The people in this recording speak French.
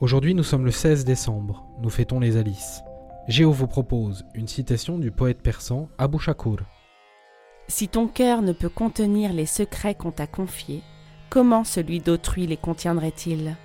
Aujourd'hui, nous sommes le 16 décembre. Nous fêtons les Alices. Géo vous propose une citation du poète persan Abou Shakur. Si ton cœur ne peut contenir les secrets qu'on t'a confiés, comment celui d'autrui les contiendrait-il?